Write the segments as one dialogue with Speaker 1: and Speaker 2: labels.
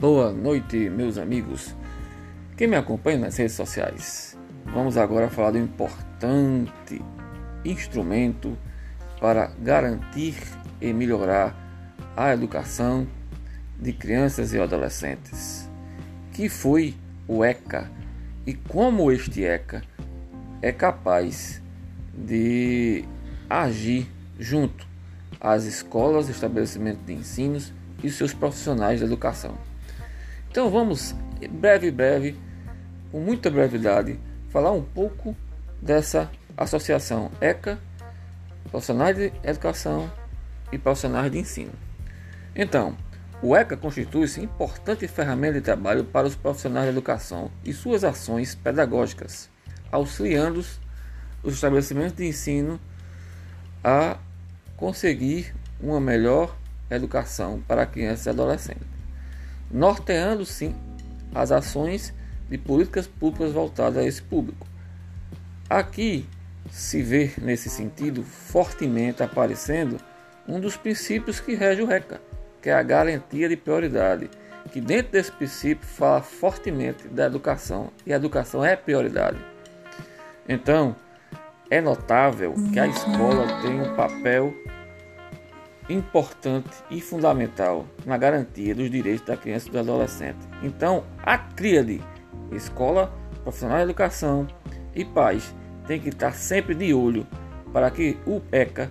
Speaker 1: Boa noite, meus amigos. Quem me acompanha nas redes sociais. Vamos agora falar do importante instrumento para garantir e melhorar a educação de crianças e adolescentes, que foi o ECA e como este ECA é capaz de agir junto às escolas, estabelecimentos de ensinos e seus profissionais de educação. Então vamos, breve, breve, com muita brevidade, falar um pouco dessa associação ECA, profissionais de educação e profissionais de ensino. Então, o ECA constitui-se importante ferramenta de trabalho para os profissionais de educação e suas ações pedagógicas, auxiliando os estabelecimentos de ensino a conseguir uma melhor educação para crianças e adolescentes, norteando sim as ações de políticas públicas voltadas a esse público. Aqui se vê nesse sentido fortemente aparecendo um dos princípios que rege o RECA, que é a garantia de prioridade, que dentro desse princípio fala fortemente da educação e a educação é prioridade. Então, é notável que a escola tem um papel importante e fundamental na garantia dos direitos da criança e do adolescente. Então, a tríade escola, profissional de educação e pais tem que estar sempre de olho para que o ECA,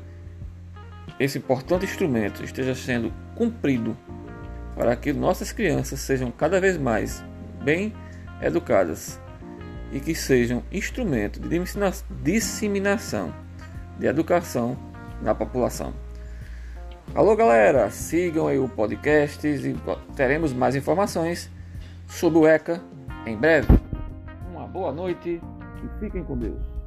Speaker 1: esse importante instrumento, esteja sendo cumprido para que nossas crianças sejam cada vez mais bem educadas e que sejam instrumento de disseminação de educação na população. Alô galera, sigam aí o podcast e teremos mais informações sobre o ECA em breve. Uma boa noite e fiquem com Deus.